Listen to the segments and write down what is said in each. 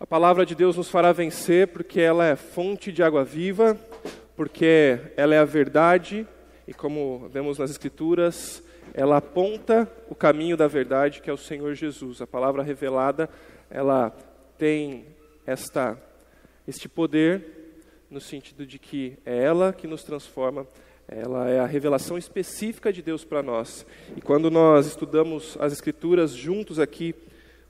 A palavra de Deus nos fará vencer porque ela é fonte de água viva, porque ela é a verdade e, como vemos nas Escrituras, ela aponta o caminho da verdade que é o Senhor Jesus. A palavra revelada, ela tem esta, este poder no sentido de que é ela que nos transforma, ela é a revelação específica de Deus para nós. E quando nós estudamos as Escrituras juntos aqui,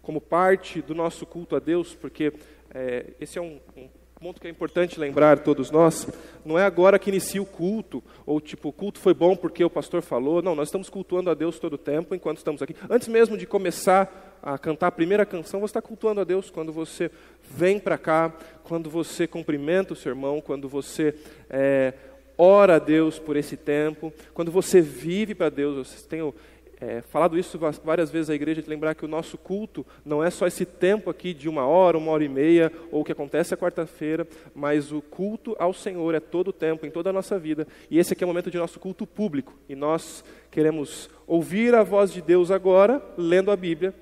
como parte do nosso culto a Deus, porque é, esse é um, um ponto que é importante lembrar todos nós, não é agora que inicia o culto, ou tipo, o culto foi bom porque o pastor falou. Não, nós estamos cultuando a Deus todo o tempo enquanto estamos aqui. Antes mesmo de começar a cantar a primeira canção, você está cultuando a Deus quando você vem para cá, quando você cumprimenta o seu irmão, quando você é, ora a Deus por esse tempo, quando você vive para Deus. Você tem o, é, falado isso várias vezes à igreja, de lembrar que o nosso culto não é só esse tempo aqui de uma hora, uma hora e meia, ou o que acontece a quarta-feira, mas o culto ao Senhor é todo o tempo, em toda a nossa vida. E esse aqui é o momento de nosso culto público. E nós queremos ouvir a voz de Deus agora, lendo a Bíblia,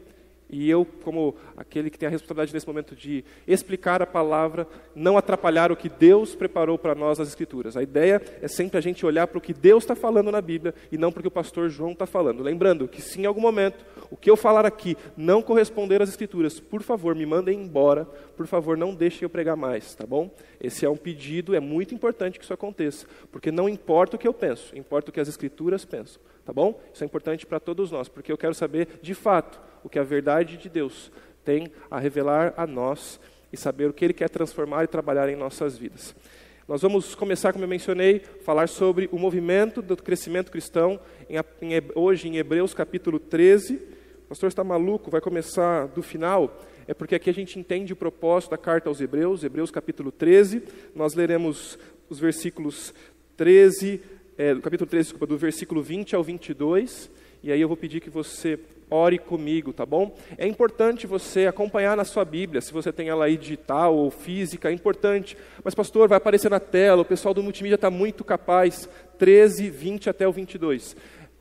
e eu, como aquele que tem a responsabilidade nesse momento de explicar a palavra, não atrapalhar o que Deus preparou para nós nas Escrituras. A ideia é sempre a gente olhar para o que Deus está falando na Bíblia e não para o que o pastor João está falando. Lembrando que, se em algum momento o que eu falar aqui não corresponder às Escrituras, por favor, me mandem embora. Por favor, não deixem eu pregar mais, tá bom? Esse é um pedido, é muito importante que isso aconteça, porque não importa o que eu penso, importa o que as Escrituras pensam, tá bom? Isso é importante para todos nós, porque eu quero saber, de fato, o que a verdade de Deus tem a revelar a nós e saber o que Ele quer transformar e trabalhar em nossas vidas. Nós vamos começar, como eu mencionei, falar sobre o movimento do crescimento cristão, em, em, hoje em Hebreus capítulo 13. O pastor está maluco, vai começar do final. É porque aqui a gente entende o propósito da carta aos Hebreus, Hebreus capítulo 13. Nós leremos os versículos 13, é, do capítulo 13, desculpa, do versículo 20 ao 22. E aí eu vou pedir que você ore comigo, tá bom? É importante você acompanhar na sua Bíblia, se você tem ela aí digital ou física, é importante. Mas, pastor, vai aparecer na tela, o pessoal do multimídia está muito capaz, 13, 20 até o 22.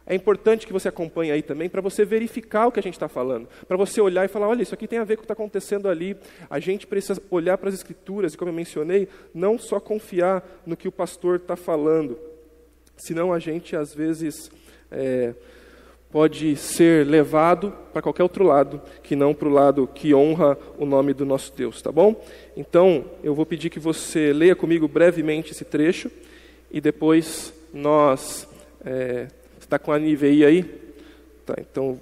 É importante que você acompanhe aí também para você verificar o que a gente está falando, para você olhar e falar, olha, isso aqui tem a ver com o que está acontecendo ali. A gente precisa olhar para as escrituras e, como eu mencionei, não só confiar no que o pastor está falando, senão a gente às vezes é, pode ser levado para qualquer outro lado, que não para o lado que honra o nome do nosso Deus, tá bom? Então, eu vou pedir que você leia comigo brevemente esse trecho e depois nós. É, está com a NVI aí? Tá, então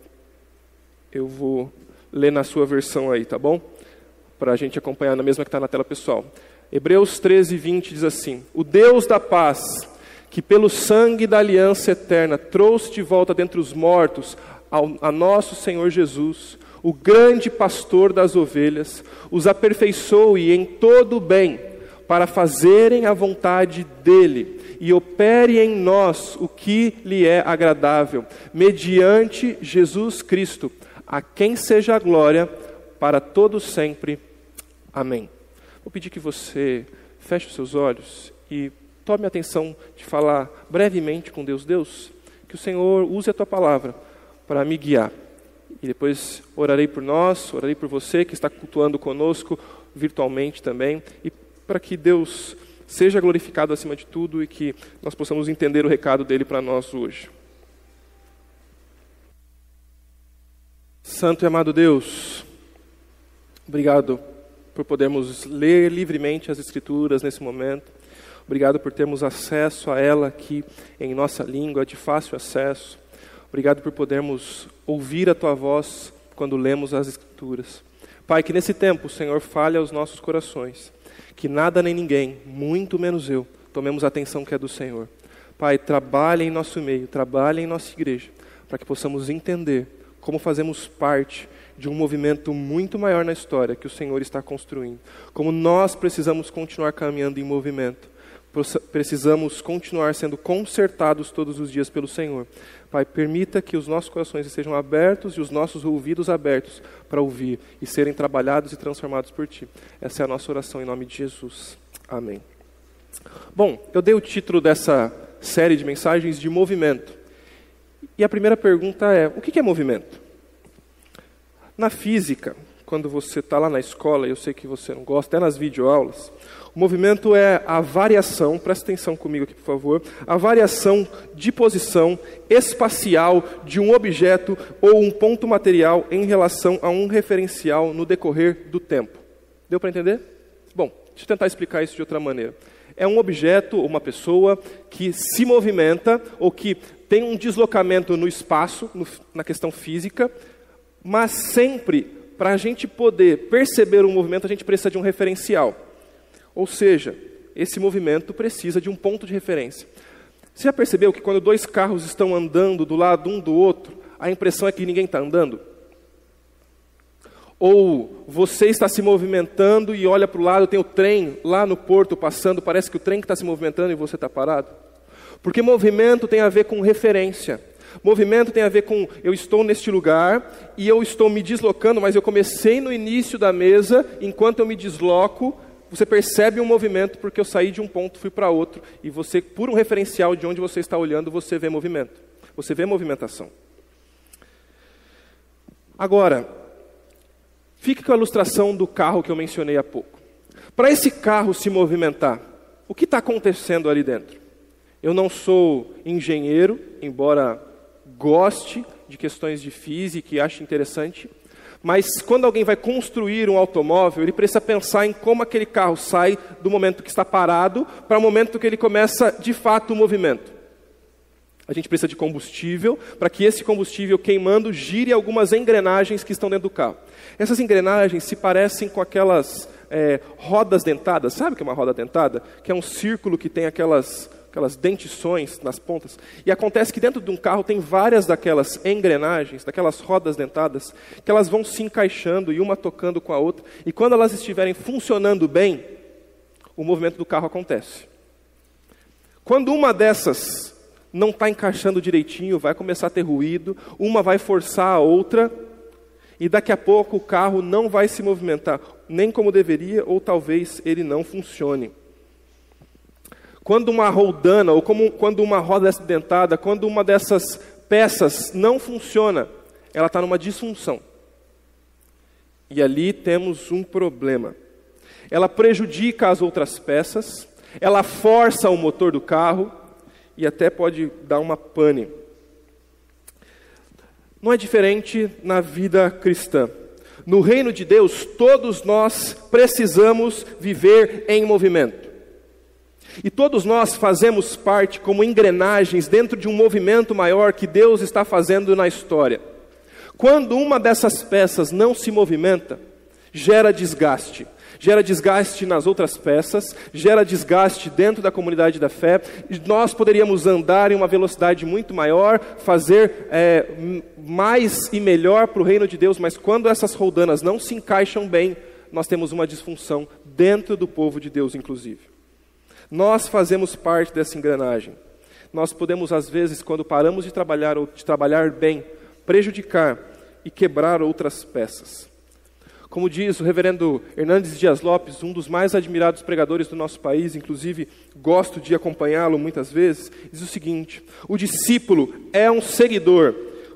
eu vou ler na sua versão aí, tá bom? Para a gente acompanhar na mesma que está na tela pessoal. Hebreus 13, 20 diz assim: O Deus da paz que pelo sangue da aliança eterna trouxe de volta dentre os mortos ao, a nosso Senhor Jesus, o grande pastor das ovelhas, os aperfeiçoe em todo o bem, para fazerem a vontade dele e opere em nós o que lhe é agradável, mediante Jesus Cristo, a quem seja a glória para todos sempre. Amém. Vou pedir que você feche os seus olhos e tome a atenção de falar brevemente com Deus. Deus, que o Senhor use a tua palavra para me guiar. E depois orarei por nós, orarei por você que está cultuando conosco virtualmente também, e para que Deus seja glorificado acima de tudo e que nós possamos entender o recado dele para nós hoje. Santo e amado Deus, obrigado por podermos ler livremente as Escrituras nesse momento. Obrigado por termos acesso a ela aqui em nossa língua, de fácil acesso. Obrigado por podermos ouvir a tua voz quando lemos as Escrituras. Pai, que nesse tempo o Senhor fale aos nossos corações, que nada nem ninguém, muito menos eu, tomemos a atenção que é do Senhor. Pai, trabalhe em nosso meio, trabalhe em nossa igreja, para que possamos entender como fazemos parte de um movimento muito maior na história que o Senhor está construindo. Como nós precisamos continuar caminhando em movimento precisamos continuar sendo consertados todos os dias pelo Senhor. Pai, permita que os nossos corações estejam abertos e os nossos ouvidos abertos para ouvir e serem trabalhados e transformados por Ti. Essa é a nossa oração em nome de Jesus. Amém. Bom, eu dei o título dessa série de mensagens de movimento. E a primeira pergunta é: o que é movimento? Na física, quando você está lá na escola, eu sei que você não gosta, até nas videoaulas. O movimento é a variação, presta atenção comigo aqui, por favor, a variação de posição espacial de um objeto ou um ponto material em relação a um referencial no decorrer do tempo. Deu para entender? Bom, deixa eu tentar explicar isso de outra maneira. É um objeto ou uma pessoa que se movimenta ou que tem um deslocamento no espaço, no, na questão física, mas sempre, para a gente poder perceber o movimento, a gente precisa de um referencial. Ou seja, esse movimento precisa de um ponto de referência. Você já percebeu que quando dois carros estão andando do lado um do outro, a impressão é que ninguém está andando? Ou você está se movimentando e olha para o lado, tem o trem lá no porto passando, parece que o trem está se movimentando e você está parado? Porque movimento tem a ver com referência. Movimento tem a ver com eu estou neste lugar e eu estou me deslocando, mas eu comecei no início da mesa, enquanto eu me desloco, você percebe um movimento porque eu saí de um ponto, fui para outro, e você, por um referencial de onde você está olhando, você vê movimento. Você vê movimentação. Agora, fique com a ilustração do carro que eu mencionei há pouco. Para esse carro se movimentar, o que está acontecendo ali dentro? Eu não sou engenheiro, embora goste de questões de física e ache interessante, mas quando alguém vai construir um automóvel, ele precisa pensar em como aquele carro sai do momento que está parado para o momento que ele começa de fato o movimento. A gente precisa de combustível para que esse combustível queimando gire algumas engrenagens que estão dentro do carro. Essas engrenagens se parecem com aquelas é, rodas dentadas. Sabe o que é uma roda dentada? Que é um círculo que tem aquelas aquelas dentições nas pontas. E acontece que dentro de um carro tem várias daquelas engrenagens, daquelas rodas dentadas, que elas vão se encaixando e uma tocando com a outra. E quando elas estiverem funcionando bem, o movimento do carro acontece. Quando uma dessas não está encaixando direitinho, vai começar a ter ruído, uma vai forçar a outra, e daqui a pouco o carro não vai se movimentar nem como deveria, ou talvez ele não funcione. Quando uma roldana, ou como, quando uma roda é acidentada, quando uma dessas peças não funciona, ela está numa disfunção. E ali temos um problema. Ela prejudica as outras peças, ela força o motor do carro e até pode dar uma pane. Não é diferente na vida cristã. No reino de Deus, todos nós precisamos viver em movimento. E todos nós fazemos parte como engrenagens dentro de um movimento maior que Deus está fazendo na história. Quando uma dessas peças não se movimenta, gera desgaste. Gera desgaste nas outras peças, gera desgaste dentro da comunidade da fé. Nós poderíamos andar em uma velocidade muito maior, fazer é, mais e melhor para o reino de Deus, mas quando essas roldanas não se encaixam bem, nós temos uma disfunção dentro do povo de Deus, inclusive. Nós fazemos parte dessa engrenagem. Nós podemos, às vezes, quando paramos de trabalhar ou de trabalhar bem, prejudicar e quebrar outras peças. Como diz o reverendo Hernandes Dias Lopes, um dos mais admirados pregadores do nosso país, inclusive gosto de acompanhá-lo muitas vezes, diz o seguinte: o discípulo é um seguidor,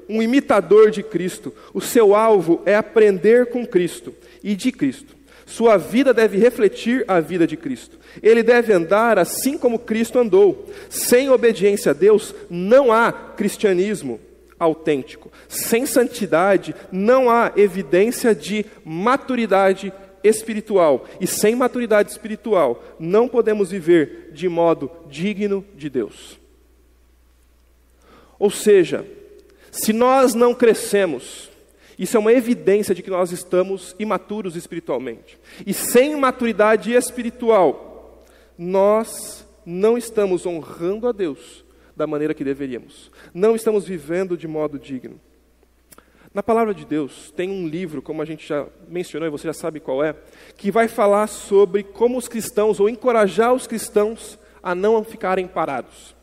um imitador de Cristo. O seu alvo é aprender com Cristo e de Cristo. Sua vida deve refletir a vida de Cristo. Ele deve andar assim como Cristo andou. Sem obediência a Deus, não há cristianismo autêntico. Sem santidade, não há evidência de maturidade espiritual. E sem maturidade espiritual, não podemos viver de modo digno de Deus. Ou seja, se nós não crescemos, isso é uma evidência de que nós estamos imaturos espiritualmente. E sem maturidade espiritual, nós não estamos honrando a Deus da maneira que deveríamos. Não estamos vivendo de modo digno. Na palavra de Deus tem um livro, como a gente já mencionou e você já sabe qual é, que vai falar sobre como os cristãos, ou encorajar os cristãos a não ficarem parados,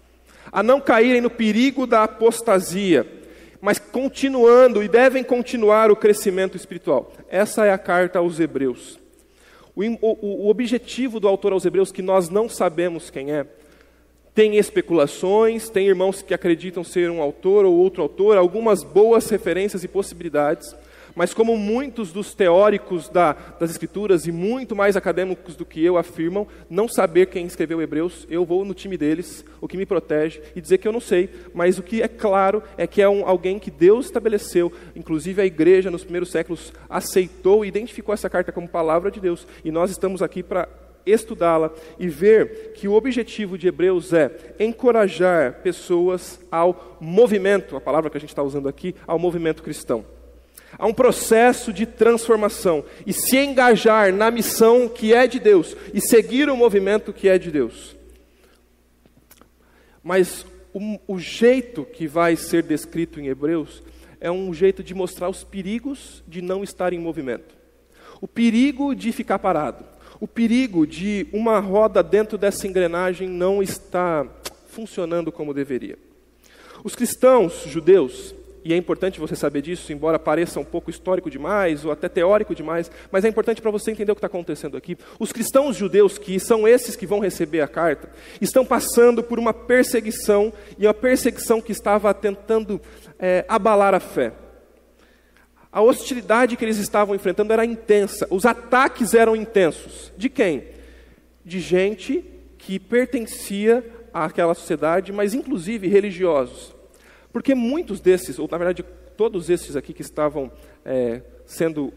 a não caírem no perigo da apostasia, mas continuando e devem continuar o crescimento espiritual. Essa é a carta aos Hebreus. O, o, o objetivo do autor aos Hebreus, que nós não sabemos quem é, tem especulações, tem irmãos que acreditam ser um autor ou outro autor, algumas boas referências e possibilidades, Mas como muitos dos teóricos da, das Escrituras e muito mais acadêmicos do que eu afirmam não saber quem escreveu Hebreus, eu vou no time deles, o que me protege, e dizer que eu não sei. Mas o que é claro é que é um, alguém que Deus estabeleceu, inclusive a igreja nos primeiros séculos aceitou e identificou essa carta como palavra de Deus. E nós estamos aqui para estudá-la e ver que o objetivo de Hebreus é encorajar pessoas ao movimento, a palavra que a gente está usando aqui, ao movimento cristão. Há um processo de transformação e se engajar na missão que é de Deus e seguir o movimento que é de Deus. Mas o, o jeito que vai ser descrito em Hebreus é um jeito de mostrar os perigos de não estar em movimento. O perigo de ficar parado o perigo de uma roda dentro dessa engrenagem não estar funcionando como deveria. Os cristãos judeus, e é importante você saber disso, embora pareça um pouco histórico demais ou até teórico demais, mas é importante para você entender o que está acontecendo aqui. Os cristãos judeus, que são esses que vão receber a carta, estão passando por uma perseguição, e uma perseguição que estava tentando é, abalar a fé. A hostilidade que eles estavam enfrentando era intensa, os ataques eram intensos. De quem? De gente que pertencia àquela sociedade, mas inclusive religiosos. Porque muitos desses, ou na verdade todos esses aqui que estavam é, sendo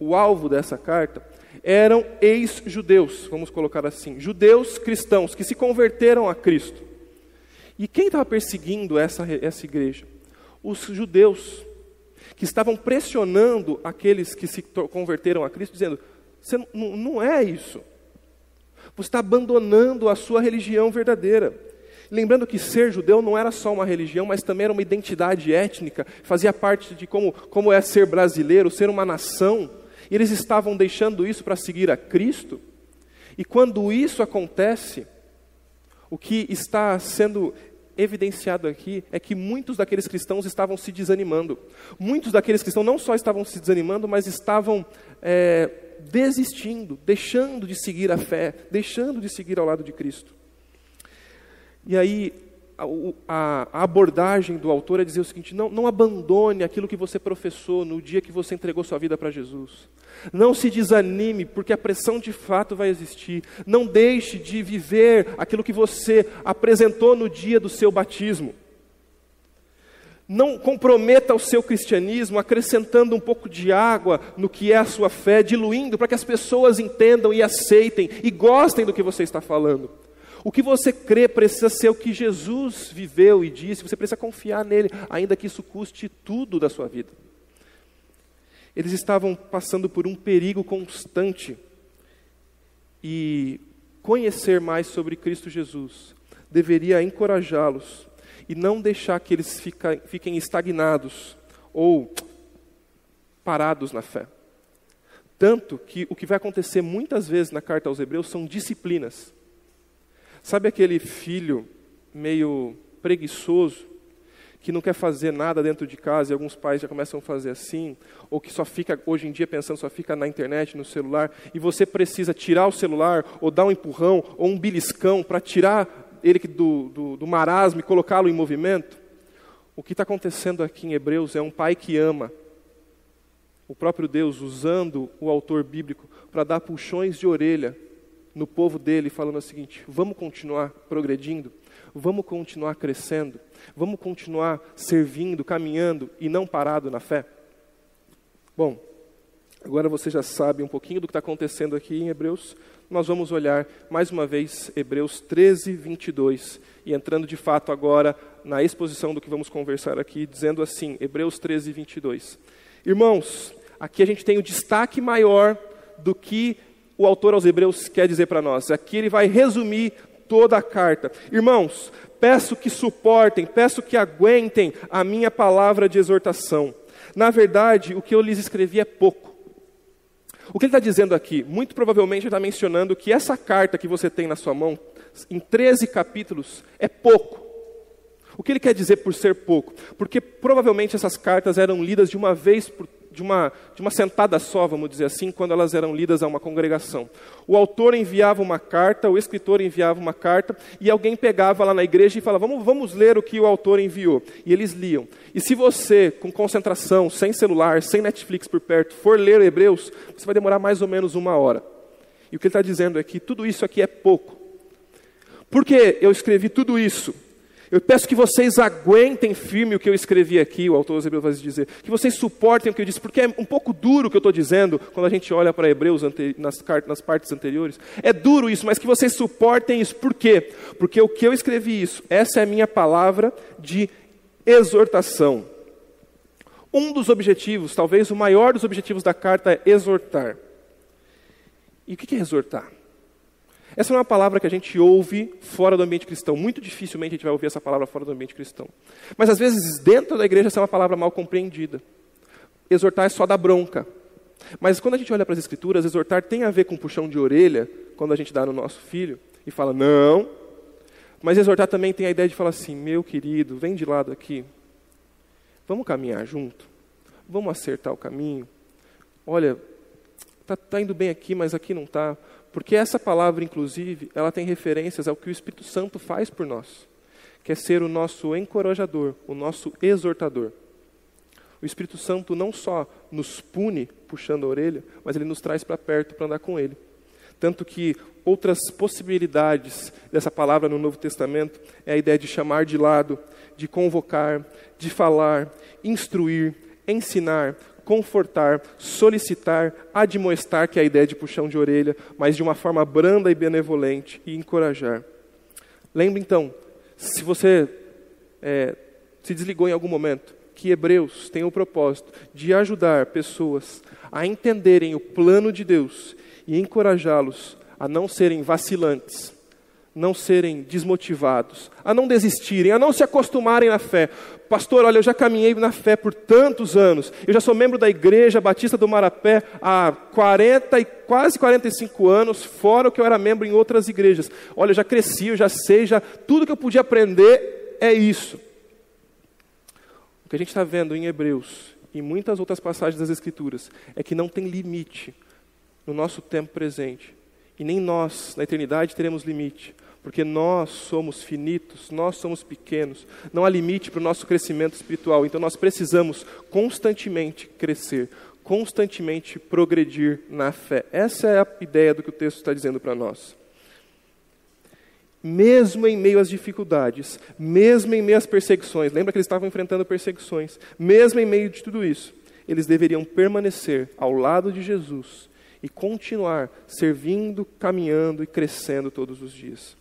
o alvo dessa carta, eram ex-judeus, vamos colocar assim, judeus cristãos que se converteram a Cristo. E quem estava perseguindo essa, essa igreja? Os judeus que estavam pressionando aqueles que se converteram a Cristo, dizendo: Você não, não é isso. Você está abandonando a sua religião verdadeira. Lembrando que ser judeu não era só uma religião, mas também era uma identidade étnica, fazia parte de como, como é ser brasileiro, ser uma nação. E eles estavam deixando isso para seguir a Cristo. E quando isso acontece, o que está sendo evidenciado aqui é que muitos daqueles cristãos estavam se desanimando. Muitos daqueles cristãos não só estavam se desanimando, mas estavam é, desistindo, deixando de seguir a fé, deixando de seguir ao lado de Cristo. E aí, a, a, abordagem do autor é dizer o seguinte: não, não abandone aquilo que você professou no dia que você entregou sua vida para Jesus. Não se desanime, porque a pressão de fato vai existir. Não deixe de viver aquilo que você apresentou no dia do seu batismo. Não comprometa o seu cristianismo acrescentando um pouco de água no que é a sua fé, diluindo para que as pessoas entendam e aceitem e gostem do que você está falando. O que você crê precisa ser o que Jesus viveu e disse, você precisa confiar nele, ainda que isso custe tudo da sua vida. Eles estavam passando por um perigo constante e conhecer mais sobre Cristo Jesus deveria encorajá-los e não deixar que eles fiquem estagnados ou parados na fé. Tanto que o que vai acontecer muitas vezes na carta aos Hebreus são disciplinas. Sabe aquele filho meio preguiçoso, que não quer fazer nada dentro de casa e alguns pais já começam a fazer assim, ou que só fica, hoje em dia, pensando, só fica na internet, no celular, e você precisa tirar o celular, ou dar um empurrão, ou um beliscão para tirar ele do, do, do marasmo e colocá-lo em movimento? O que está acontecendo aqui em Hebreus é um pai que ama, o próprio Deus usando o autor bíblico para dar puxões de orelha no povo dele, falando o seguinte: vamos continuar progredindo, vamos continuar crescendo, vamos continuar servindo, caminhando e não parado na fé? Bom, agora você já sabe um pouquinho do que está acontecendo aqui em Hebreus. Nós vamos olhar mais uma vez Hebreus 13, 22, e entrando de fato agora na exposição do que vamos conversar aqui, dizendo assim: Hebreus 13, 22. Irmãos, aqui a gente tem o destaque maior do que o autor aos Hebreus quer dizer para nós. Aqui ele vai resumir toda a carta. Irmãos, peço que suportem, peço que aguentem a minha palavra de exortação. Na verdade, o que eu lhes escrevi é pouco. O que ele está dizendo aqui? Muito provavelmente ele está mencionando que essa carta que você tem na sua mão, em 13 capítulos, é pouco. O que ele quer dizer por ser pouco? Porque provavelmente essas cartas eram lidas de uma vez por de uma, de uma sentada só, vamos dizer assim, quando elas eram lidas a uma congregação. O autor enviava uma carta, o escritor enviava uma carta, e alguém pegava lá na igreja e falava: vamos, vamos ler o que o autor enviou. E eles liam. E se você, com concentração, sem celular, sem Netflix por perto, for ler Hebreus, você vai demorar mais ou menos uma hora. E o que ele está dizendo é que tudo isso aqui é pouco. Por que eu escrevi tudo isso? Eu peço que vocês aguentem firme o que eu escrevi aqui, o autor dos Hebreus vai dizer, que vocês suportem o que eu disse, porque é um pouco duro o que eu estou dizendo quando a gente olha para Hebreus nas, nas partes anteriores. É duro isso, mas que vocês suportem isso. Por quê? Porque o que eu escrevi isso, essa é a minha palavra de exortação. Um dos objetivos, talvez o maior dos objetivos da carta é exortar. E o que é exortar? Essa é uma palavra que a gente ouve fora do ambiente cristão. Muito dificilmente a gente vai ouvir essa palavra fora do ambiente cristão. Mas às vezes, dentro da igreja, essa é uma palavra mal compreendida. Exortar é só dar bronca. Mas quando a gente olha para as escrituras, exortar tem a ver com puxão de orelha, quando a gente dá no nosso filho e fala, não. Mas exortar também tem a ideia de falar assim, meu querido, vem de lado aqui. Vamos caminhar junto. Vamos acertar o caminho. Olha, está tá indo bem aqui, mas aqui não está. Porque essa palavra, inclusive, ela tem referências ao que o Espírito Santo faz por nós, que é ser o nosso encorajador, o nosso exortador. O Espírito Santo não só nos pune puxando a orelha, mas ele nos traz para perto para andar com ele. Tanto que outras possibilidades dessa palavra no Novo Testamento é a ideia de chamar de lado, de convocar, de falar, instruir, ensinar, confortar, solicitar, admoestar, que é a ideia de puxão de orelha, mas de uma forma branda e benevolente, e encorajar. Lembre então, se você é, se desligou em algum momento, que Hebreus tem o propósito de ajudar pessoas a entenderem o plano de Deus e encorajá-los a não serem vacilantes, não serem desmotivados, a não desistirem, a não se acostumarem na fé. Pastor, olha, eu já caminhei na fé por tantos anos, eu já sou membro da Igreja Batista do Marapé há 40 e quase 45 anos, fora o que eu era membro em outras igrejas. Olha, eu já cresci, eu já sei, já tudo que eu podia aprender é isso. O que a gente está vendo em Hebreus e muitas outras passagens das Escrituras é que não tem limite no nosso tempo presente. E nem nós, na eternidade, teremos limite porque nós somos finitos, nós somos pequenos, não há limite para o nosso crescimento espiritual, então nós precisamos constantemente crescer, constantemente progredir na fé. Essa é a ideia do que o texto está dizendo para nós. Mesmo em meio às dificuldades, mesmo em meio às perseguições, lembra que eles estavam enfrentando perseguições, mesmo em meio de tudo isso, eles deveriam permanecer ao lado de Jesus e continuar servindo, caminhando e crescendo todos os dias.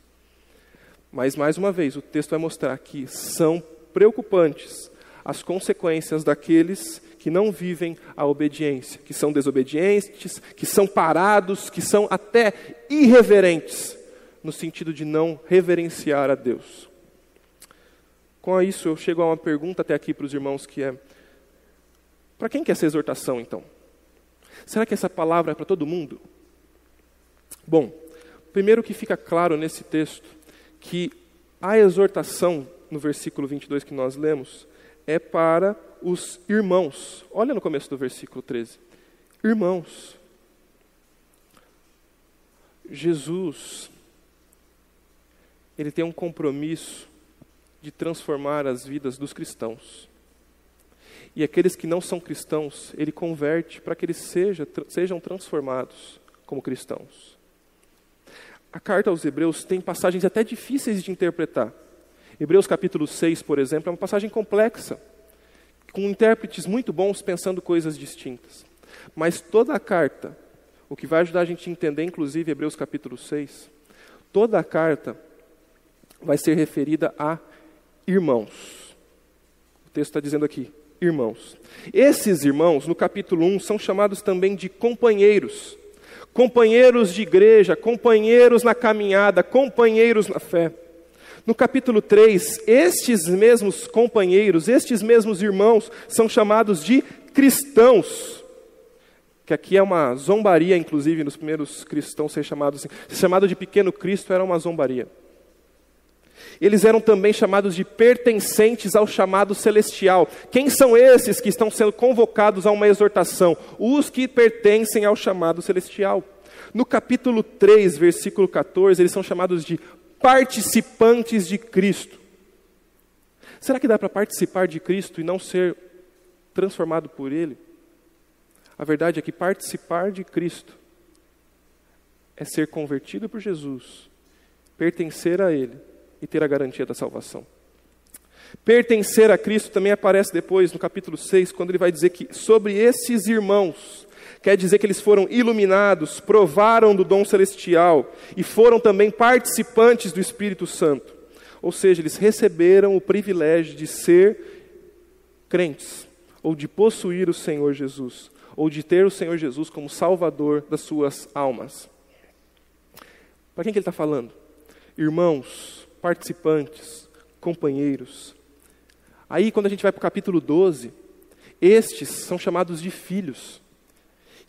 Mas, mais uma vez, o texto vai mostrar que são preocupantes as consequências daqueles que não vivem a obediência, que são desobedientes, que são parados, que são até irreverentes, no sentido de não reverenciar a Deus. Com isso, eu chego a uma pergunta até aqui para os irmãos que é: para quem que é essa exortação então? Será que essa palavra é para todo mundo? Bom, primeiro que fica claro nesse texto que a exortação, no versículo 22 que nós lemos, é para os irmãos. Olha no começo do versículo 13. Irmãos. Jesus, ele tem um compromisso de transformar as vidas dos cristãos. E aqueles que não são cristãos, ele converte para que eles seja, sejam transformados como cristãos. A carta aos Hebreus tem passagens até difíceis de interpretar. Hebreus capítulo 6, por exemplo, é uma passagem complexa, com intérpretes muito bons pensando coisas distintas. Mas toda a carta, o que vai ajudar a gente a entender, inclusive Hebreus capítulo 6, toda a carta vai ser referida a irmãos. O texto está dizendo aqui, irmãos. Esses irmãos, no capítulo 1, são chamados também de companheiros companheiros de igreja, companheiros na caminhada, companheiros na fé. No capítulo 3, estes mesmos companheiros, estes mesmos irmãos, são chamados de cristãos. Que aqui é uma zombaria, inclusive, nos primeiros cristãos ser chamados assim. Ser chamado de pequeno Cristo era uma zombaria. Eles eram também chamados de pertencentes ao chamado celestial. Quem são esses que estão sendo convocados a uma exortação? Os que pertencem ao chamado celestial. No capítulo 3, versículo 14, eles são chamados de participantes de Cristo. Será que dá para participar de Cristo e não ser transformado por Ele? A verdade é que participar de Cristo é ser convertido por Jesus, pertencer a Ele e ter a garantia da salvação. Pertencer a Cristo também aparece depois no capítulo 6, quando ele vai dizer que sobre esses irmãos, quer dizer que eles foram iluminados, provaram do dom celestial e foram também participantes do Espírito Santo. Ou seja, eles receberam o privilégio de ser crentes, ou de possuir o Senhor Jesus, ou de ter o Senhor Jesus como Salvador das suas almas. Para quem que ele está falando? Irmãos, participantes, companheiros. Aí, quando a gente vai para o capítulo 12, estes são chamados de filhos.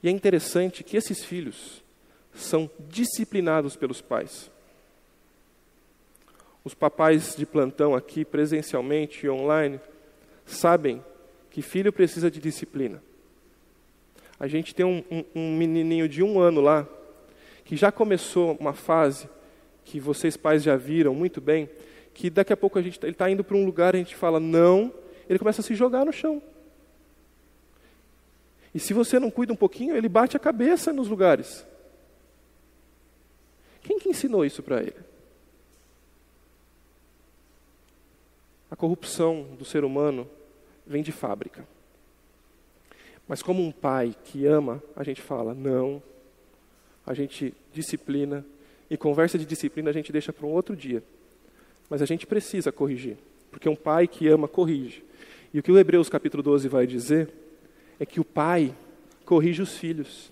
E é interessante que esses filhos são disciplinados pelos pais. Os papais de plantão aqui, presencialmente e online, sabem que filho precisa de disciplina. A gente tem um, um, um menininho de um ano lá, que já começou uma fase que vocês pais já viram muito bem, que daqui a pouco a gente tá, ele está indo para um lugar a gente fala não, ele começa a se jogar no chão. E se você não cuida um pouquinho, ele bate a cabeça nos lugares. Quem que ensinou isso para ele? A corrupção do ser humano vem de fábrica. Mas como um pai que ama, a gente fala: não, a gente disciplina, e conversa de disciplina a gente deixa para um outro dia. Mas a gente precisa corrigir, porque um pai que ama corrige. E o que o Hebreus capítulo 12 vai dizer é que o pai corrige os filhos.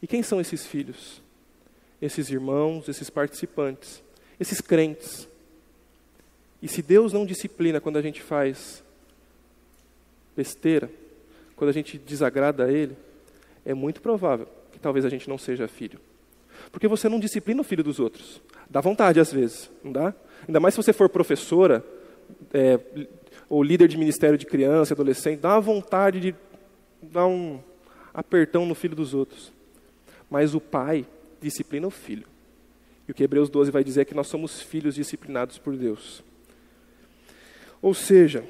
E quem são esses filhos? Esses irmãos, esses participantes, esses crentes e se Deus não disciplina quando a gente faz besteira, quando a gente desagrada a Ele, é muito provável que talvez a gente não seja filho. Porque você não disciplina o filho dos outros. Dá vontade às vezes, não dá? Ainda mais se você for professora é, ou líder de ministério de criança, adolescente, dá vontade de dar um apertão no filho dos outros. Mas o pai disciplina o filho. E o que Hebreus 12 vai dizer é que nós somos filhos disciplinados por Deus. Ou seja,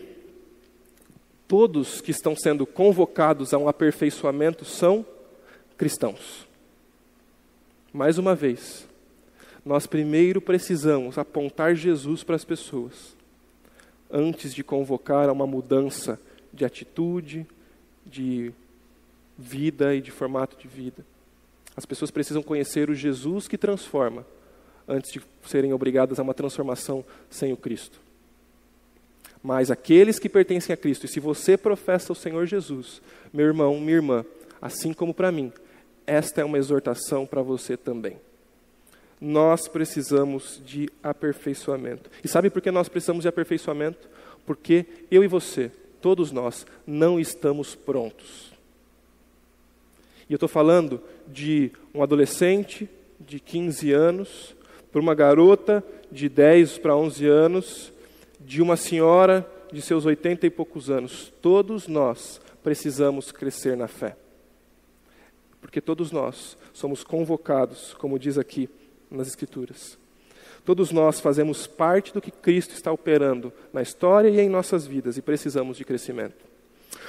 todos que estão sendo convocados a um aperfeiçoamento são cristãos. Mais uma vez, nós primeiro precisamos apontar Jesus para as pessoas, antes de convocar a uma mudança de atitude, de vida e de formato de vida. As pessoas precisam conhecer o Jesus que transforma, antes de serem obrigadas a uma transformação sem o Cristo. Mas aqueles que pertencem a Cristo, e se você professa o Senhor Jesus, meu irmão, minha irmã, assim como para mim, esta é uma exortação para você também. Nós precisamos de aperfeiçoamento. E sabe por que nós precisamos de aperfeiçoamento? Porque eu e você, todos nós, não estamos prontos. E eu estou falando de um adolescente de 15 anos, para uma garota de 10 para 11 anos, de uma senhora de seus oitenta e poucos anos. Todos nós precisamos crescer na fé. Porque todos nós somos convocados, como diz aqui nas Escrituras. Todos nós fazemos parte do que Cristo está operando na história e em nossas vidas e precisamos de crescimento.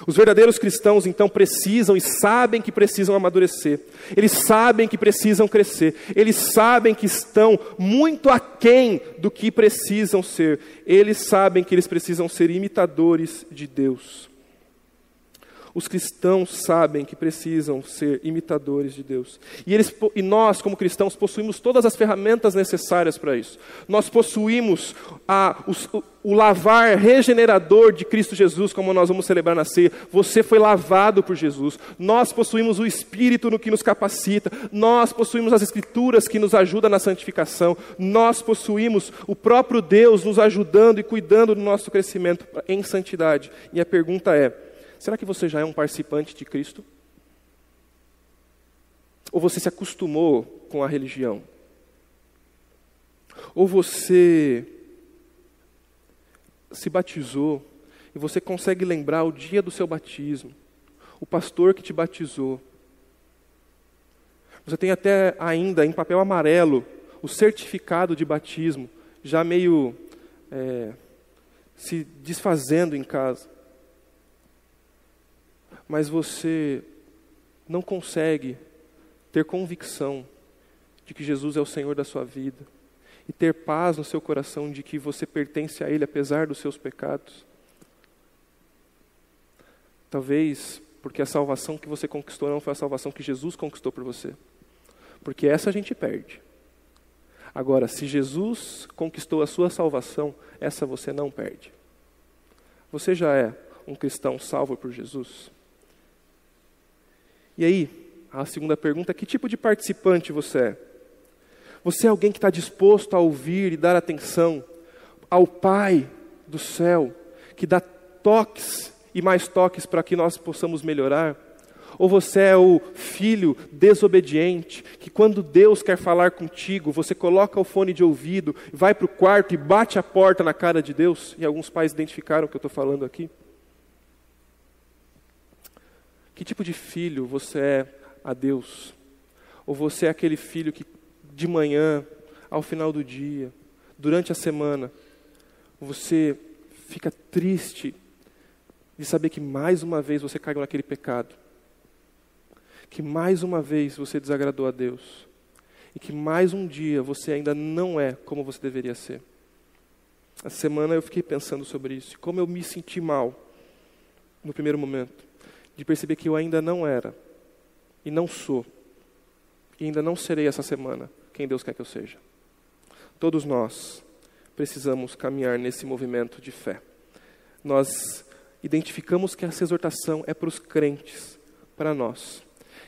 Os verdadeiros cristãos, então, precisam e sabem que precisam amadurecer, eles sabem que precisam crescer, eles sabem que estão muito aquém do que precisam ser, eles sabem que eles precisam ser imitadores de Deus. Os cristãos sabem que precisam ser imitadores de Deus. E, eles, e nós, como cristãos, possuímos todas as ferramentas necessárias para isso. Nós possuímos a, o, o lavar regenerador de Cristo Jesus, como nós vamos celebrar na ceia. Você foi lavado por Jesus. Nós possuímos o Espírito no que nos capacita. Nós possuímos as Escrituras que nos ajudam na santificação. Nós possuímos o próprio Deus nos ajudando e cuidando do nosso crescimento em santidade. E a pergunta é: Será que você já é um participante de Cristo? Ou você se acostumou com a religião? Ou você se batizou e você consegue lembrar o dia do seu batismo, o pastor que te batizou. Você tem até ainda em papel amarelo o certificado de batismo, já meio é, se desfazendo em casa. Mas você não consegue ter convicção de que Jesus é o Senhor da sua vida e ter paz no seu coração de que você pertence a Ele apesar dos seus pecados. Talvez porque a salvação que você conquistou não foi a salvação que Jesus conquistou por você. Porque essa a gente perde. Agora, se Jesus conquistou a sua salvação, essa você não perde. Você já é um cristão salvo por Jesus? E aí, a segunda pergunta: que tipo de participante você é? Você é alguém que está disposto a ouvir e dar atenção ao Pai do céu, que dá toques e mais toques para que nós possamos melhorar? Ou você é o filho desobediente, que quando Deus quer falar contigo, você coloca o fone de ouvido, vai para o quarto e bate a porta na cara de Deus? E alguns pais identificaram o que eu estou falando aqui. Que tipo de filho você é a Deus? Ou você é aquele filho que de manhã, ao final do dia, durante a semana, você fica triste de saber que mais uma vez você caiu naquele pecado, que mais uma vez você desagradou a Deus, e que mais um dia você ainda não é como você deveria ser. Essa semana eu fiquei pensando sobre isso, como eu me senti mal no primeiro momento, de perceber que eu ainda não era, e não sou, e ainda não serei essa semana quem Deus quer que eu seja. Todos nós precisamos caminhar nesse movimento de fé. Nós identificamos que essa exortação é para os crentes, para nós.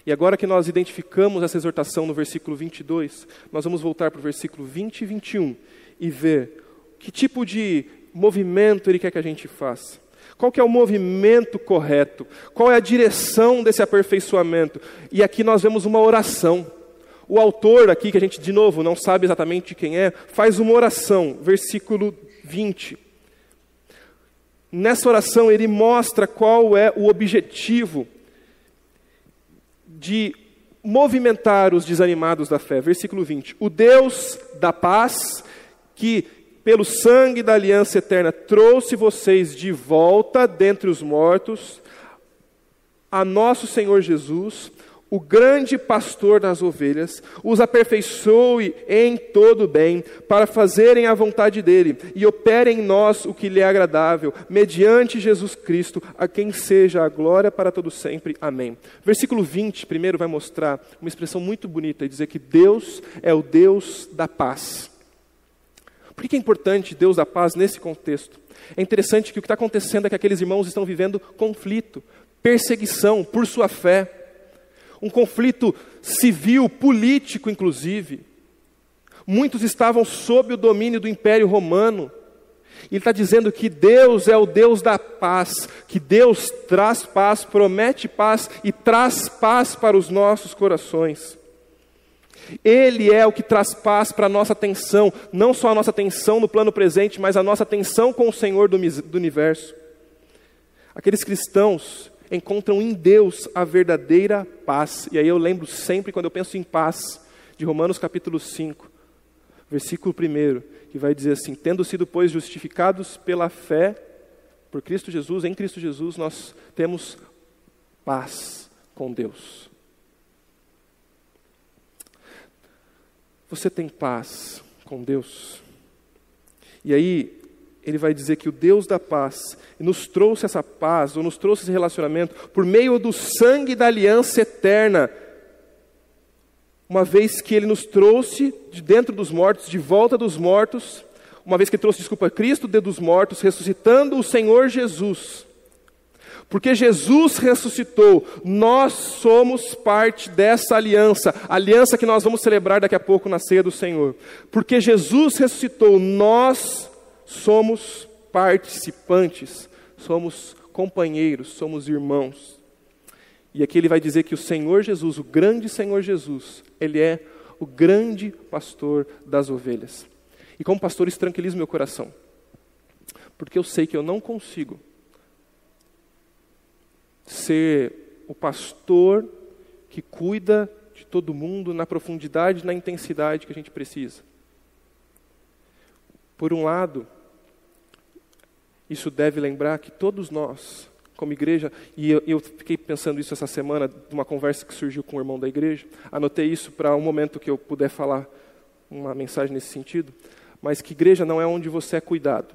E agora que nós identificamos essa exortação no versículo 22, nós vamos voltar para o versículo 20 e 21 e ver que tipo de movimento ele quer que a gente faça. Qual que é o movimento correto? Qual é a direção desse aperfeiçoamento? E aqui nós vemos uma oração. O autor aqui, que a gente de novo não sabe exatamente quem é, faz uma oração, versículo 20. Nessa oração ele mostra qual é o objetivo de movimentar os desanimados da fé. Versículo 20. O Deus da paz, que pelo sangue da aliança eterna trouxe vocês de volta dentre os mortos, a nosso Senhor Jesus, o grande pastor das ovelhas, os aperfeiçoe em todo bem, para fazerem a vontade dele, e opere em nós o que lhe é agradável, mediante Jesus Cristo, a quem seja a glória para todo sempre. Amém. Versículo 20, primeiro, vai mostrar uma expressão muito bonita e dizer que Deus é o Deus da paz. Por que é importante Deus da paz nesse contexto? É interessante que o que está acontecendo é que aqueles irmãos estão vivendo conflito, perseguição por sua fé um conflito civil, político, inclusive. Muitos estavam sob o domínio do Império Romano. Ele está dizendo que Deus é o Deus da paz, que Deus traz paz, promete paz e traz paz para os nossos corações. Ele é o que traz paz para a nossa atenção, não só a nossa atenção no plano presente, mas a nossa atenção com o Senhor do, do universo. Aqueles cristãos encontram em Deus a verdadeira paz. E aí eu lembro sempre, quando eu penso em paz, de Romanos capítulo 5, versículo 1, que vai dizer assim: Tendo sido, pois, justificados pela fé, por Cristo Jesus, em Cristo Jesus, nós temos paz com Deus. Você tem paz com Deus? E aí, ele vai dizer que o Deus da paz nos trouxe essa paz, ou nos trouxe esse relacionamento, por meio do sangue da aliança eterna, uma vez que ele nos trouxe de dentro dos mortos, de volta dos mortos, uma vez que trouxe, desculpa, Cristo de dos mortos, ressuscitando o Senhor Jesus. Porque Jesus ressuscitou, nós somos parte dessa aliança, aliança que nós vamos celebrar daqui a pouco na ceia do Senhor. Porque Jesus ressuscitou, nós somos participantes, somos companheiros, somos irmãos. E aqui ele vai dizer que o Senhor Jesus, o grande Senhor Jesus, ele é o grande pastor das ovelhas. E como pastor, isso tranquiliza meu coração. Porque eu sei que eu não consigo ser o pastor que cuida de todo mundo na profundidade, na intensidade que a gente precisa. Por um lado, isso deve lembrar que todos nós, como igreja, e eu, eu, fiquei pensando isso essa semana, numa conversa que surgiu com o irmão da igreja, anotei isso para um momento que eu puder falar uma mensagem nesse sentido, mas que igreja não é onde você é cuidado.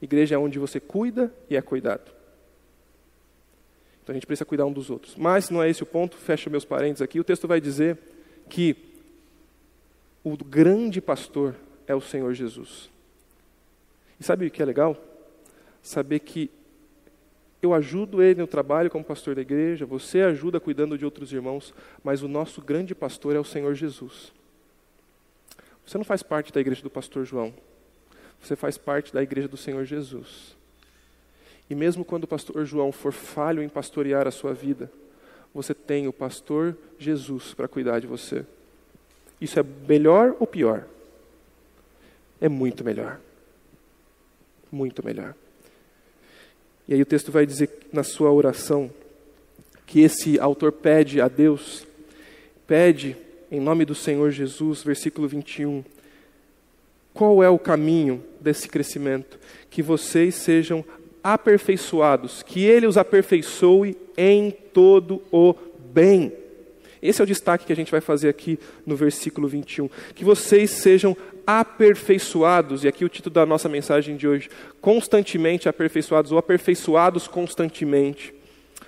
Igreja é onde você cuida e é cuidado. Então a gente precisa cuidar um dos outros. Mas não é esse o ponto, fecho meus parênteses aqui. O texto vai dizer que o grande pastor é o Senhor Jesus. E sabe o que é legal? Saber que eu ajudo ele no trabalho como pastor da igreja, você ajuda cuidando de outros irmãos, mas o nosso grande pastor é o Senhor Jesus. Você não faz parte da igreja do pastor João, você faz parte da igreja do Senhor Jesus. E mesmo quando o pastor João for falho em pastorear a sua vida, você tem o pastor Jesus para cuidar de você. Isso é melhor ou pior? É muito melhor. Muito melhor. E aí o texto vai dizer na sua oração que esse autor pede a Deus, pede em nome do Senhor Jesus, versículo 21. Qual é o caminho desse crescimento? Que vocês sejam aperfeiçoados, que ele os aperfeiçoe em todo o bem. Esse é o destaque que a gente vai fazer aqui no versículo 21. Que vocês sejam aperfeiçoados, e aqui o título da nossa mensagem de hoje, constantemente aperfeiçoados ou aperfeiçoados constantemente.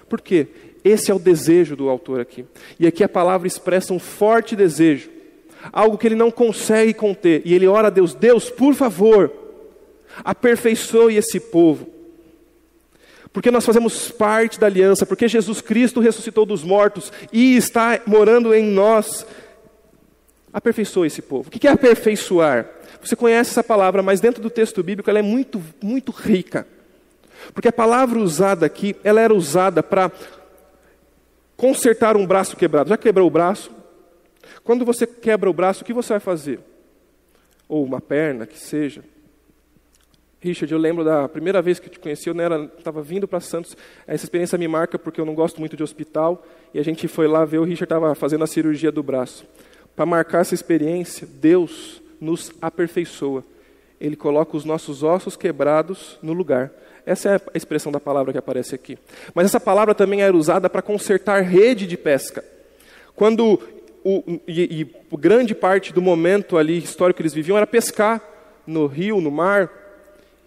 Por quê? Esse é o desejo do autor aqui. E aqui a palavra expressa um forte desejo, algo que ele não consegue conter. E ele ora a Deus: Deus, por favor, aperfeiçoe esse povo porque nós fazemos parte da aliança, porque Jesus Cristo ressuscitou dos mortos e está morando em nós. Aperfeiçoa esse povo. O que é aperfeiçoar? Você conhece essa palavra, mas dentro do texto bíblico ela é muito, muito rica. Porque a palavra usada aqui, ela era usada para consertar um braço quebrado. Já quebrou o braço? Quando você quebra o braço, o que você vai fazer? Ou uma perna, que seja. Richard, eu lembro da primeira vez que te conheci, eu estava vindo para Santos. Essa experiência me marca porque eu não gosto muito de hospital. E a gente foi lá ver, o Richard estava fazendo a cirurgia do braço. Para marcar essa experiência, Deus nos aperfeiçoa. Ele coloca os nossos ossos quebrados no lugar. Essa é a expressão da palavra que aparece aqui. Mas essa palavra também era usada para consertar rede de pesca. Quando o, e, e grande parte do momento ali histórico que eles viviam era pescar no rio, no mar,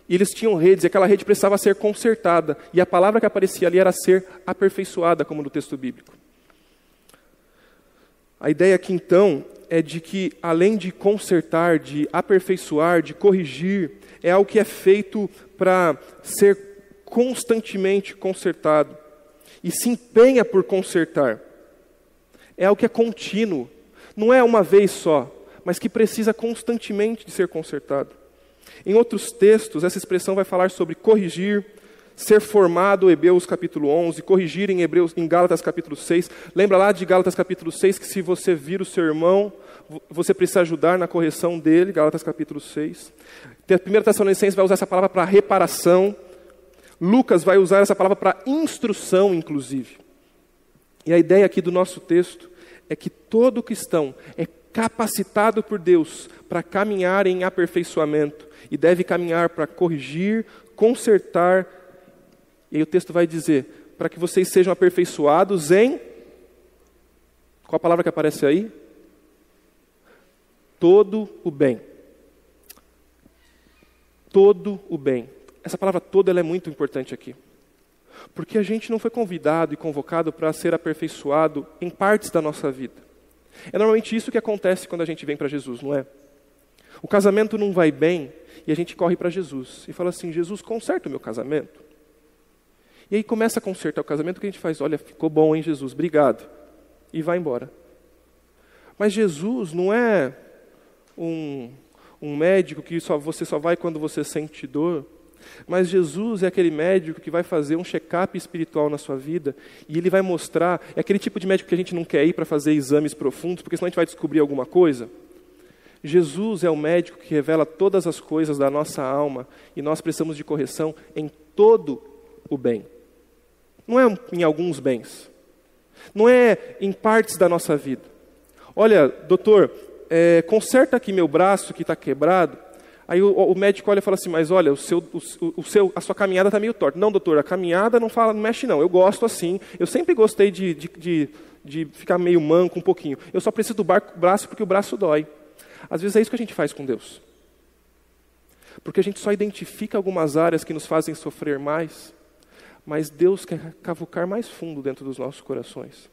e eles tinham redes, e aquela rede precisava ser consertada. E a palavra que aparecia ali era ser aperfeiçoada, como no texto bíblico. A ideia aqui então é de que, além de consertar, de aperfeiçoar, de corrigir, é algo que é feito para ser constantemente consertado. E se empenha por consertar. É algo que é contínuo. Não é uma vez só, mas que precisa constantemente de ser consertado. Em outros textos, essa expressão vai falar sobre corrigir, ser formado, Hebreus capítulo 11, corrigir em, Hebreus, em Gálatas capítulo 6. Lembra lá de Gálatas capítulo 6 que se você vir o seu irmão, você precisa ajudar na correção dele, Gálatas capítulo 6. A primeira Tessalonicenses vai usar essa palavra para reparação. Lucas vai usar essa palavra para instrução, inclusive. E a ideia aqui do nosso texto é que todo cristão é capacitado por Deus para caminhar em aperfeiçoamento e deve caminhar para corrigir, consertar. E aí o texto vai dizer: para que vocês sejam aperfeiçoados em. Qual a palavra que aparece aí? Todo o bem. Todo o bem. Essa palavra toda é muito importante aqui. Porque a gente não foi convidado e convocado para ser aperfeiçoado em partes da nossa vida. É normalmente isso que acontece quando a gente vem para Jesus, não é? O casamento não vai bem e a gente corre para Jesus e fala assim: Jesus, conserta o meu casamento. E aí começa a consertar o casamento, o que a gente faz? Olha, ficou bom, hein, Jesus, obrigado. E vai embora. Mas Jesus não é um, um médico que só, você só vai quando você sente dor. Mas Jesus é aquele médico que vai fazer um check-up espiritual na sua vida e ele vai mostrar. É aquele tipo de médico que a gente não quer ir para fazer exames profundos, porque senão a gente vai descobrir alguma coisa. Jesus é o médico que revela todas as coisas da nossa alma e nós precisamos de correção em todo o bem. Não é em alguns bens, não é em partes da nossa vida. Olha, doutor, é, conserta aqui meu braço que está quebrado. Aí o, o, médico olha e fala assim, mas olha, o seu, o, o seu, a sua caminhada está meio torta. Não, doutor, a caminhada não, fala, não mexe não, eu gosto assim. Eu sempre gostei de, de, de, de ficar meio manco um pouquinho. Eu só preciso do braço porque o braço dói. Às vezes é isso que a gente faz com Deus. Porque a gente só identifica algumas áreas que nos fazem sofrer mais, mas Deus quer cavucar mais fundo dentro dos nossos corações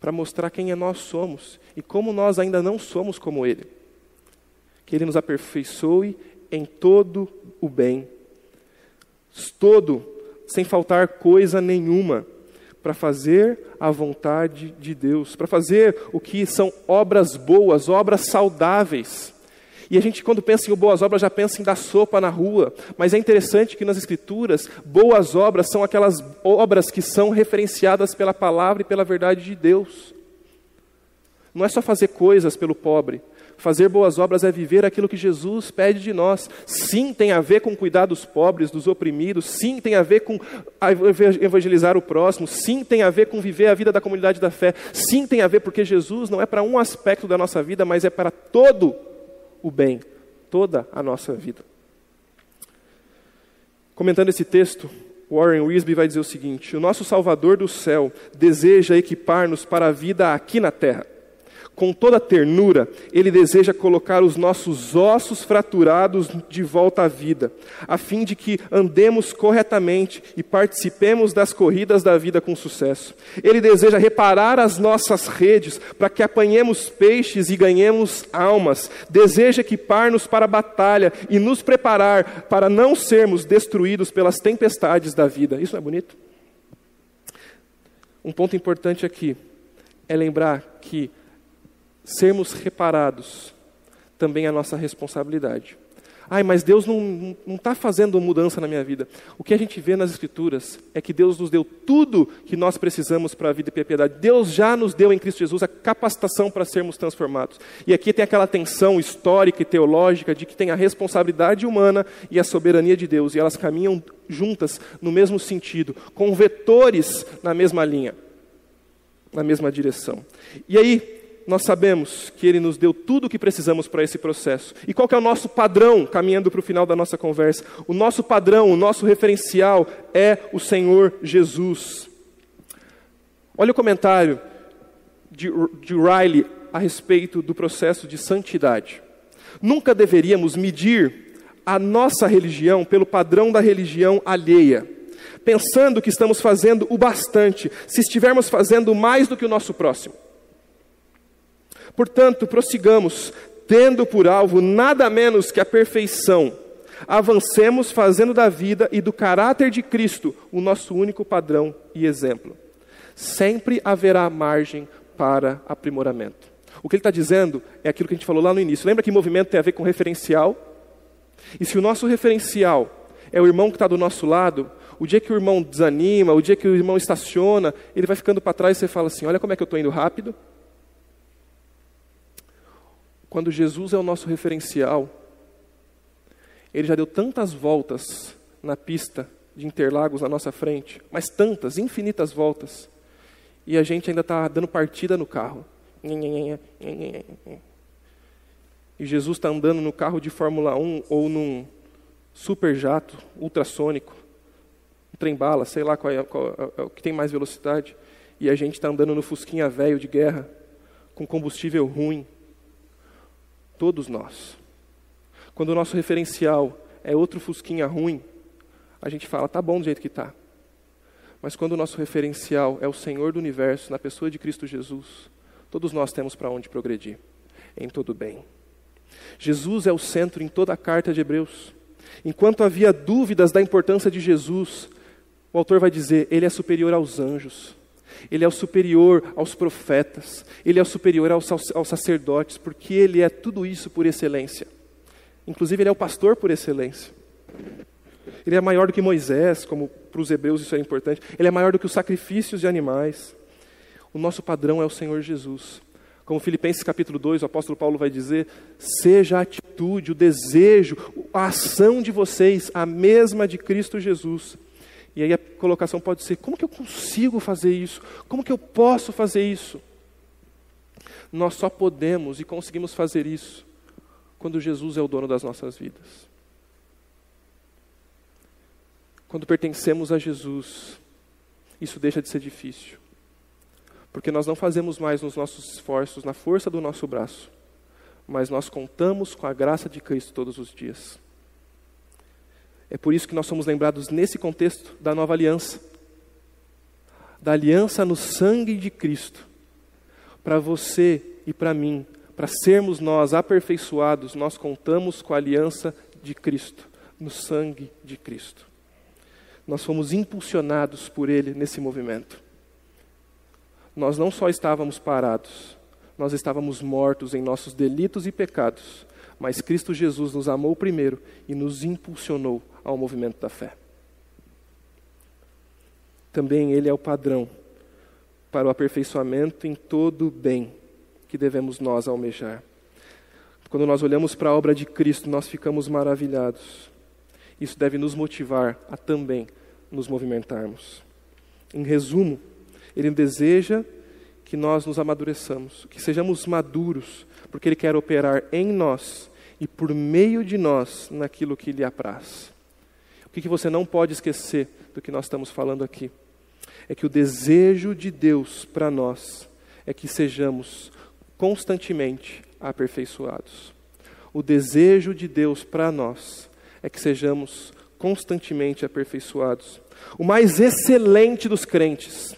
para mostrar quem é nós somos e como nós ainda não somos como Ele. Que Ele nos aperfeiçoe em todo o bem, todo, sem faltar coisa nenhuma, para fazer a vontade de Deus, para fazer o que são obras boas, obras saudáveis. E a gente, quando pensa em boas obras, já pensa em dar sopa na rua. Mas é interessante que nas Escrituras, boas obras são aquelas obras que são referenciadas pela palavra e pela verdade de Deus. Não é só fazer coisas pelo pobre. Fazer boas obras é viver aquilo que Jesus pede de nós. Sim, tem a ver com cuidar dos pobres, dos oprimidos. Sim, tem a ver com evangelizar o próximo. Sim, tem a ver com viver a vida da comunidade da fé. Sim, tem a ver porque Jesus não é para um aspecto da nossa vida, mas é para todo o bem, toda a nossa vida. Comentando esse texto, Warren Wisby vai dizer o seguinte: O nosso Salvador do céu deseja equipar-nos para a vida aqui na terra com toda ternura, Ele deseja colocar os nossos ossos fraturados de volta à vida, a fim de que andemos corretamente e participemos das corridas da vida com sucesso. Ele deseja reparar as nossas redes para que apanhemos peixes e ganhemos almas. Deseja equipar-nos para a batalha e nos preparar para não sermos destruídos pelas tempestades da vida. Isso não é bonito? Um ponto importante aqui é lembrar que sermos reparados também é a nossa responsabilidade. Ai, mas Deus não está fazendo mudança na minha vida. O que a gente vê nas Escrituras é que Deus nos deu tudo que nós precisamos para a vida e a piedade. Deus já nos deu em Cristo Jesus a capacitação para sermos transformados. E aqui tem aquela tensão histórica e teológica de que tem a responsabilidade humana e a soberania de Deus, e elas caminham juntas no mesmo sentido, com vetores na mesma linha, na mesma direção. E aí, nós sabemos que Ele nos deu tudo o que precisamos para esse processo. E qual é o nosso padrão, caminhando para o final da nossa conversa? O nosso padrão, o nosso referencial é o Senhor Jesus. Olha o comentário de, de Riley a respeito do processo de santidade. Nunca deveríamos medir a nossa religião pelo padrão da religião alheia, pensando que estamos fazendo o bastante, se estivermos fazendo mais do que o nosso próximo. Portanto, prossigamos, tendo por alvo nada menos que a perfeição. Avancemos fazendo da vida e do caráter de Cristo o nosso único padrão e exemplo. Sempre haverá margem para aprimoramento. O que ele está dizendo é aquilo que a gente falou lá no início. Lembra que movimento tem a ver com referencial? E se o nosso referencial é o irmão que está do nosso lado, o dia que o irmão desanima, o dia que o irmão estaciona, ele vai ficando para trás e você fala assim: Olha como é que eu estou indo rápido, quando Jesus é o nosso referencial, ele já deu tantas voltas na pista de Interlagos na nossa frente, mas tantas, infinitas voltas, e a gente ainda está dando partida no carro. E Jesus está andando no carro de Fórmula 1 ou num super jato ultrassônico, um trem-bala, sei lá qual é, qual é, é o que tem mais velocidade, e a gente está andando no fusquinha velho de guerra, com combustível ruim, Todos nós. Quando o nosso referencial é outro fusquinha ruim, a gente fala, tá bom do jeito que está. Mas quando o nosso referencial é o Senhor do universo, na pessoa de Cristo Jesus, todos nós temos para onde progredir, em todo bem. Jesus é o centro em toda a carta de Hebreus. Enquanto havia dúvidas da importância de Jesus, o autor vai dizer: Ele é superior aos anjos. Ele é o superior aos profetas, ele é o superior aos, aos sacerdotes, porque ele é tudo isso por excelência. Inclusive, ele é o pastor por excelência. Ele é maior do que Moisés, como para os hebreus isso é importante. Ele é maior do que os sacrifícios de animais. O nosso padrão é o Senhor Jesus. Como Filipenses capítulo 2, o apóstolo Paulo vai dizer: seja a atitude, o desejo, a ação de vocês a mesma de Cristo Jesus. E aí a colocação pode ser: como que eu consigo fazer isso? Como que eu posso fazer isso? Nós só podemos e conseguimos fazer isso quando Jesus é o dono das nossas vidas. Quando pertencemos a Jesus, isso deixa de ser difícil. Porque nós não fazemos mais nos nossos esforços, na força do nosso braço, mas nós contamos com a graça de Cristo todos os dias. É por isso que nós somos lembrados nesse contexto da nova aliança da aliança no sangue de Cristo. Para você e para mim, para sermos nós aperfeiçoados, nós contamos com a aliança de Cristo, no sangue de Cristo. Nós fomos impulsionados por Ele nesse movimento nós não só estávamos parados, nós estávamos mortos em nossos delitos e pecados, mas Cristo Jesus nos amou primeiro e nos impulsionou ao movimento da fé. Também Ele é o padrão para o aperfeiçoamento em todo o bem que devemos nós almejar. Quando nós olhamos para a obra de Cristo, nós ficamos maravilhados. Isso deve nos motivar a também nos movimentarmos. Em resumo, ele deseja que nós nos amadureçamos, que sejamos maduros, porque Ele quer operar em nós e por meio de nós naquilo que lhe apraz. Que, que você não pode esquecer do que nós estamos falando aqui? É que o desejo de Deus para nós é que sejamos constantemente aperfeiçoados. O desejo de Deus para nós é que sejamos constantemente aperfeiçoados. O mais excelente dos crentes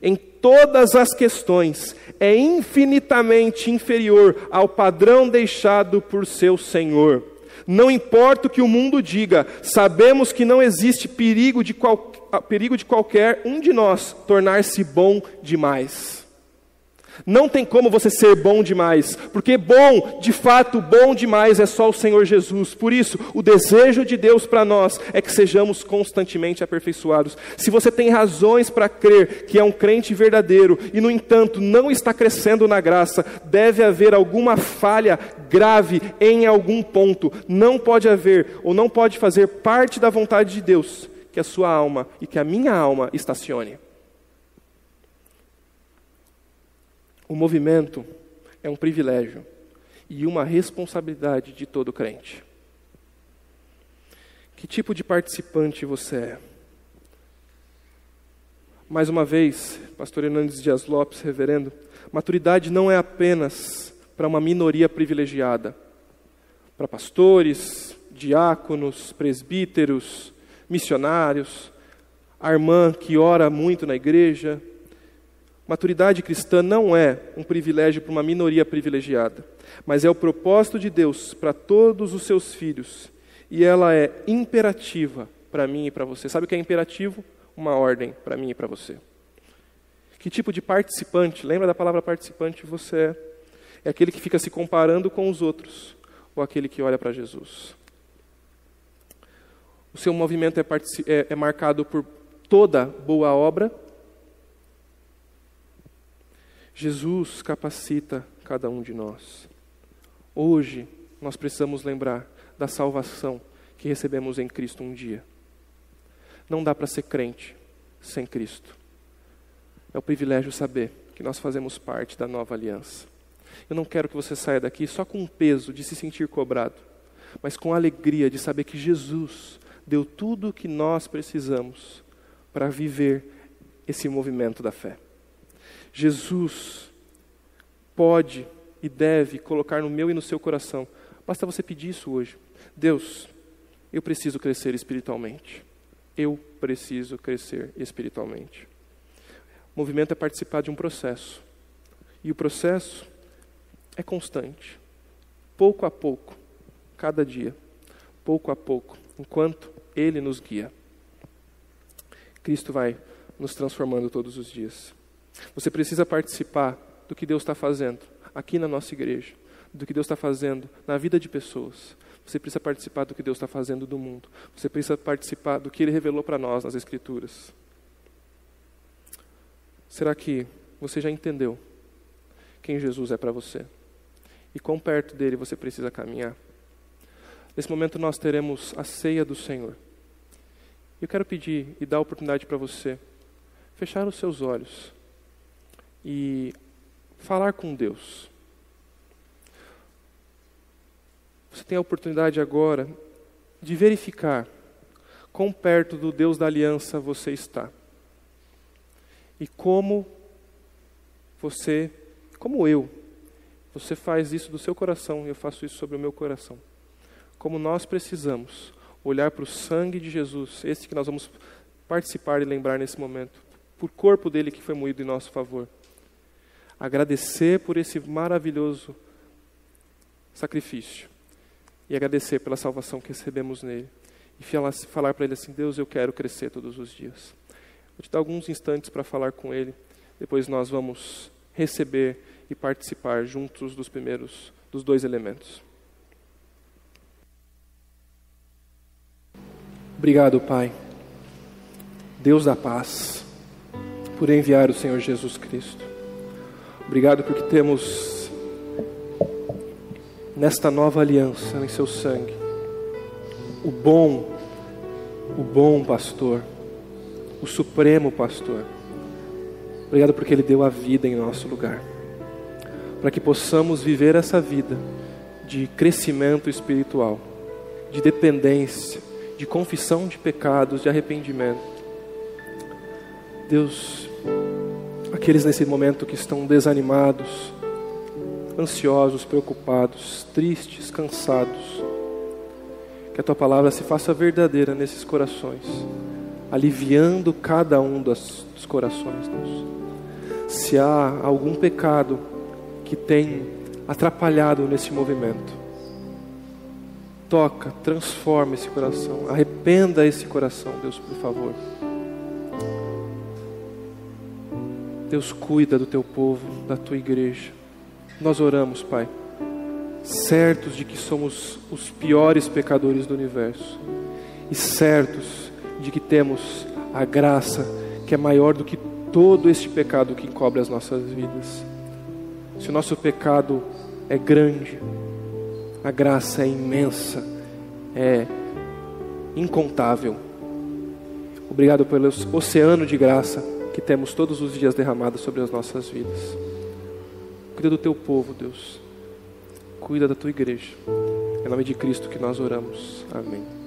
em todas as questões é infinitamente inferior ao padrão deixado por seu Senhor. Não importa o que o mundo diga, sabemos que não existe perigo de, qual, perigo de qualquer um de nós tornar-se bom demais. Não tem como você ser bom demais, porque bom, de fato, bom demais é só o Senhor Jesus. Por isso, o desejo de Deus para nós é que sejamos constantemente aperfeiçoados. Se você tem razões para crer que é um crente verdadeiro e, no entanto, não está crescendo na graça, deve haver alguma falha grave em algum ponto. Não pode haver ou não pode fazer parte da vontade de Deus que a sua alma e que a minha alma estacione. O movimento é um privilégio e uma responsabilidade de todo crente. Que tipo de participante você é? Mais uma vez, pastor Hernandes Dias Lopes, reverendo, maturidade não é apenas para uma minoria privilegiada, para pastores, diáconos, presbíteros, missionários, a irmã que ora muito na igreja, Maturidade cristã não é um privilégio para uma minoria privilegiada, mas é o propósito de Deus para todos os seus filhos. E ela é imperativa para mim e para você. Sabe o que é imperativo? Uma ordem para mim e para você. Que tipo de participante, lembra da palavra participante, você é? É aquele que fica se comparando com os outros ou aquele que olha para Jesus? O seu movimento é, é, é marcado por toda boa obra Jesus capacita cada um de nós. Hoje, nós precisamos lembrar da salvação que recebemos em Cristo um dia. Não dá para ser crente sem Cristo. É o privilégio saber que nós fazemos parte da nova aliança. Eu não quero que você saia daqui só com o peso de se sentir cobrado, mas com a alegria de saber que Jesus deu tudo o que nós precisamos para viver esse movimento da fé. Jesus pode e deve colocar no meu e no seu coração. Basta você pedir isso hoje. Deus, eu preciso crescer espiritualmente. Eu preciso crescer espiritualmente. O movimento é participar de um processo. E o processo é constante. Pouco a pouco, cada dia, pouco a pouco, enquanto Ele nos guia. Cristo vai nos transformando todos os dias. Você precisa participar do que Deus está fazendo aqui na nossa igreja, do que Deus está fazendo na vida de pessoas. Você precisa participar do que Deus está fazendo do mundo. Você precisa participar do que Ele revelou para nós nas Escrituras. Será que você já entendeu quem Jesus é para você e quão perto dele você precisa caminhar. Nesse momento nós teremos a ceia do Senhor. Eu quero pedir e dar a oportunidade para você fechar os seus olhos e falar com Deus. Você tem a oportunidade agora de verificar quão perto do Deus da aliança você está. E como você, como eu, você faz isso do seu coração e eu faço isso sobre o meu coração. Como nós precisamos olhar para o sangue de Jesus, esse que nós vamos participar e lembrar nesse momento, por corpo dele que foi moído em nosso favor. Agradecer por esse maravilhoso sacrifício e agradecer pela salvação que recebemos nele. E falar para ele assim: Deus, eu quero crescer todos os dias. Vou te dar alguns instantes para falar com ele, depois nós vamos receber e participar juntos dos primeiros, dos dois elementos. Obrigado, Pai, Deus da paz, por enviar o Senhor Jesus Cristo. Obrigado porque temos nesta nova aliança em seu sangue o bom, o bom pastor, o supremo pastor. Obrigado porque ele deu a vida em nosso lugar para que possamos viver essa vida de crescimento espiritual, de dependência, de confissão de pecados, de arrependimento. Deus, aqueles nesse momento que estão desanimados, ansiosos, preocupados, tristes, cansados, que a tua palavra se faça verdadeira nesses corações, aliviando cada um dos, dos corações, Deus. Se há algum pecado, que tem atrapalhado nesse movimento. Toca, transforma esse coração, arrependa esse coração, Deus, por favor. Deus cuida do teu povo, da tua igreja. Nós oramos, Pai, certos de que somos os piores pecadores do universo e certos de que temos a graça que é maior do que todo este pecado que encobre as nossas vidas. Se o nosso pecado é grande, a graça é imensa, é incontável. Obrigado pelo oceano de graça que temos todos os dias derramado sobre as nossas vidas. Cuida do teu povo, Deus. Cuida da tua igreja. Em nome de Cristo que nós oramos. Amém.